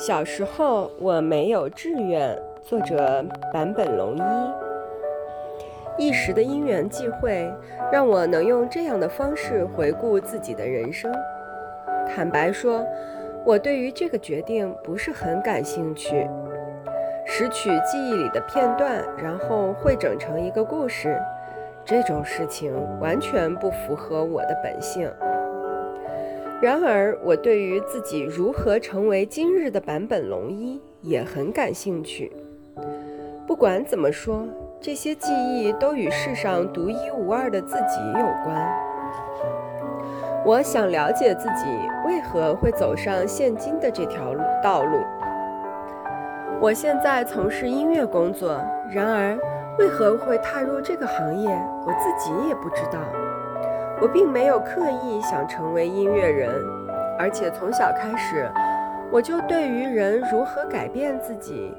小时候我没有志愿。作者坂本龙一。一时的因缘际会，让我能用这样的方式回顾自己的人生。坦白说，我对于这个决定不是很感兴趣。拾取记忆里的片段，然后汇整成一个故事，这种事情完全不符合我的本性。然而，我对于自己如何成为今日的坂本龙一也很感兴趣。不管怎么说，这些记忆都与世上独一无二的自己有关。我想了解自己为何会走上现今的这条道路。我现在从事音乐工作，然而为何会踏入这个行业，我自己也不知道。我并没有刻意想成为音乐人，而且从小开始，我就对于人如何改变自己，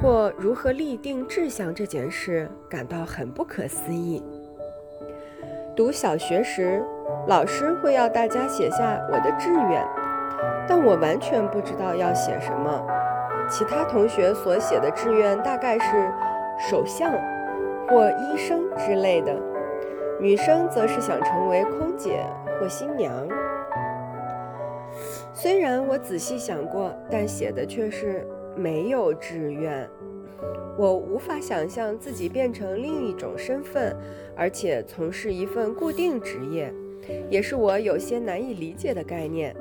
或如何立定志向这件事感到很不可思议。读小学时，老师会要大家写下我的志愿，但我完全不知道要写什么。其他同学所写的志愿大概是首相或医生之类的。女生则是想成为空姐或新娘。虽然我仔细想过，但写的却是没有志愿。我无法想象自己变成另一种身份，而且从事一份固定职业，也是我有些难以理解的概念。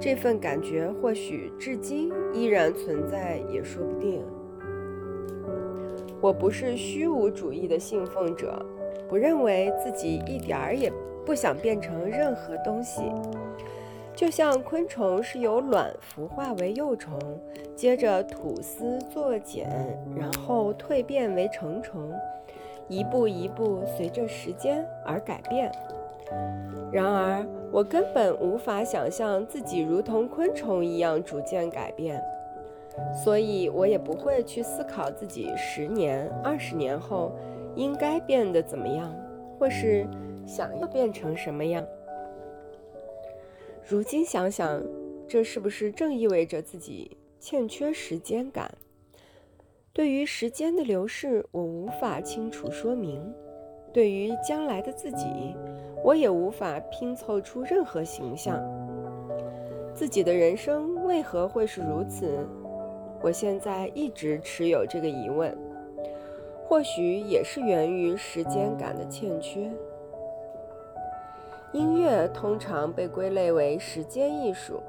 这份感觉或许至今依然存在，也说不定。我不是虚无主义的信奉者。不认为自己一点儿也不想变成任何东西，就像昆虫是由卵孵化为幼虫，接着吐丝作茧，然后蜕变为成虫，一步一步随着时间而改变。然而，我根本无法想象自己如同昆虫一样逐渐改变，所以我也不会去思考自己十年、二十年后。应该变得怎么样，或是想要变成什么样？如今想想，这是不是正意味着自己欠缺时间感？对于时间的流逝，我无法清楚说明；对于将来的自己，我也无法拼凑出任何形象。自己的人生为何会是如此？我现在一直持有这个疑问。或许也是源于时间感的欠缺。音乐通常被归类为时间艺术，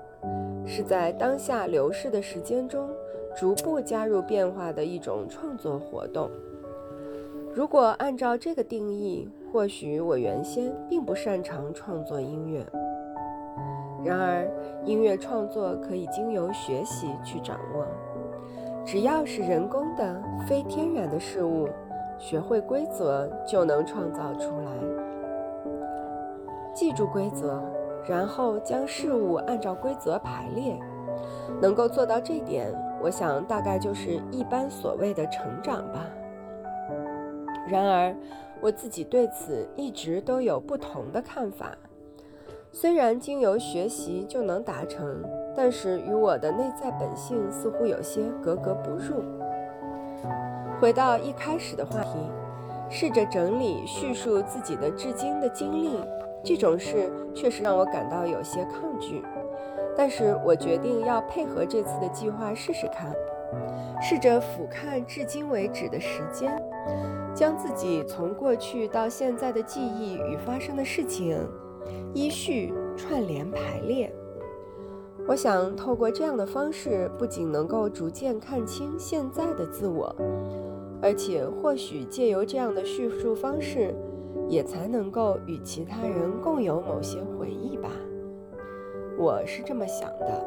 是在当下流逝的时间中逐步加入变化的一种创作活动。如果按照这个定义，或许我原先并不擅长创作音乐。然而，音乐创作可以经由学习去掌握。只要是人工的、非天然的事物，学会规则就能创造出来。记住规则，然后将事物按照规则排列，能够做到这点，我想大概就是一般所谓的成长吧。然而，我自己对此一直都有不同的看法。虽然经由学习就能达成。但是与我的内在本性似乎有些格格不入。回到一开始的话题，试着整理叙述自己的至今的经历，这种事确实让我感到有些抗拒。但是我决定要配合这次的计划试试看，试着俯瞰至今为止的时间，将自己从过去到现在的记忆与发生的事情依序串联排列。我想透过这样的方式，不仅能够逐渐看清现在的自我，而且或许借由这样的叙述方式，也才能够与其他人共有某些回忆吧。我是这么想的。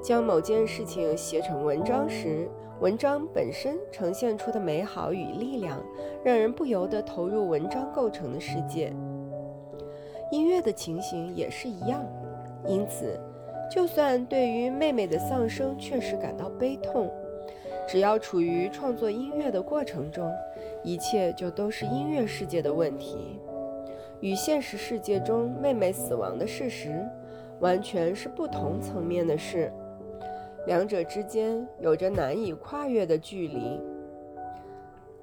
将某件事情写成文章时，文章本身呈现出的美好与力量，让人不由得投入文章构成的世界。音乐的情形也是一样，因此。就算对于妹妹的丧生确实感到悲痛，只要处于创作音乐的过程中，一切就都是音乐世界的问题，与现实世界中妹妹死亡的事实完全是不同层面的事。两者之间有着难以跨越的距离。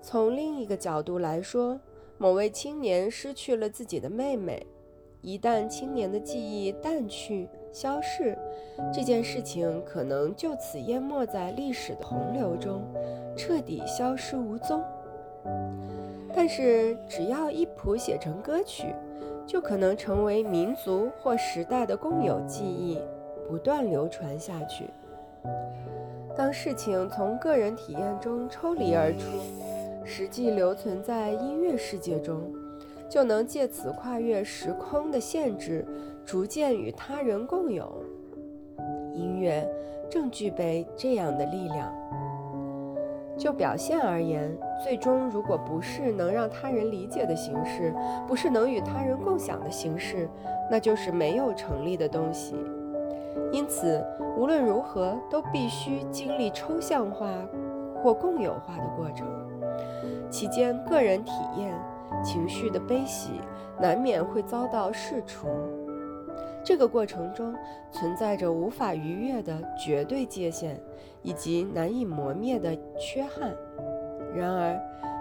从另一个角度来说，某位青年失去了自己的妹妹。一旦青年的记忆淡去、消逝，这件事情可能就此淹没在历史的洪流中，彻底消失无踪。但是，只要一谱写成歌曲，就可能成为民族或时代的共有记忆，不断流传下去。当事情从个人体验中抽离而出，实际留存在音乐世界中。就能借此跨越时空的限制，逐渐与他人共有。音乐正具备这样的力量。就表现而言，最终如果不是能让他人理解的形式，不是能与他人共享的形式，那就是没有成立的东西。因此，无论如何，都必须经历抽象化或共有化的过程，其间个人体验。情绪的悲喜难免会遭到释除，这个过程中存在着无法逾越的绝对界限，以及难以磨灭的缺憾。然而，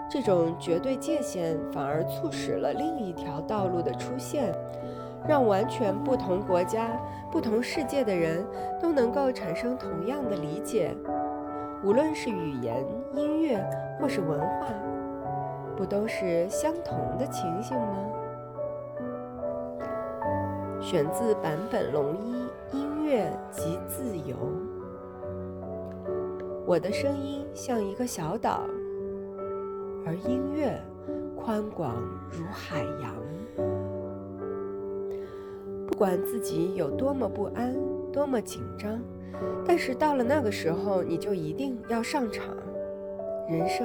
这种绝对界限反而促使了另一条道路的出现，让完全不同国家、不同世界的人都能够产生同样的理解，无论是语言、音乐或是文化。不都是相同的情形吗？选自坂本龙一《音乐及自由》。我的声音像一个小岛，而音乐宽广如海洋。不管自己有多么不安、多么紧张，但是到了那个时候，你就一定要上场。人生。